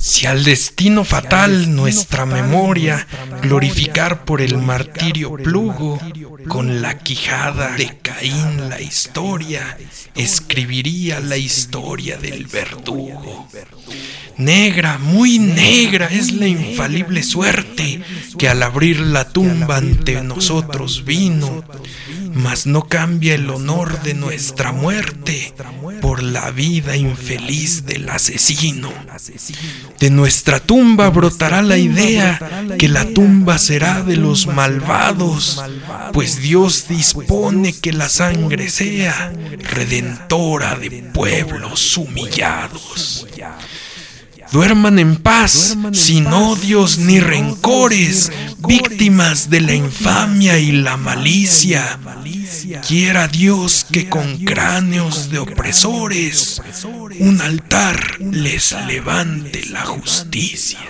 Si al destino fatal nuestra memoria glorificar por el martirio plugo, con la quijada de Caín la historia, escribiría la historia del verdugo. Negra, muy negra es la infalible suerte que al abrir la tumba ante nosotros vino, mas no cambia el honor de nuestra muerte por la vida infeliz del asesino. De nuestra tumba brotará la idea que la tumba será de los malvados, pues Dios dispone que la sangre sea redentora de pueblos humillados. Duerman en paz, sin odios ni rencores, víctimas de la infamia y la malicia. Quiera Dios que con cráneos de opresores un altar les levante la justicia.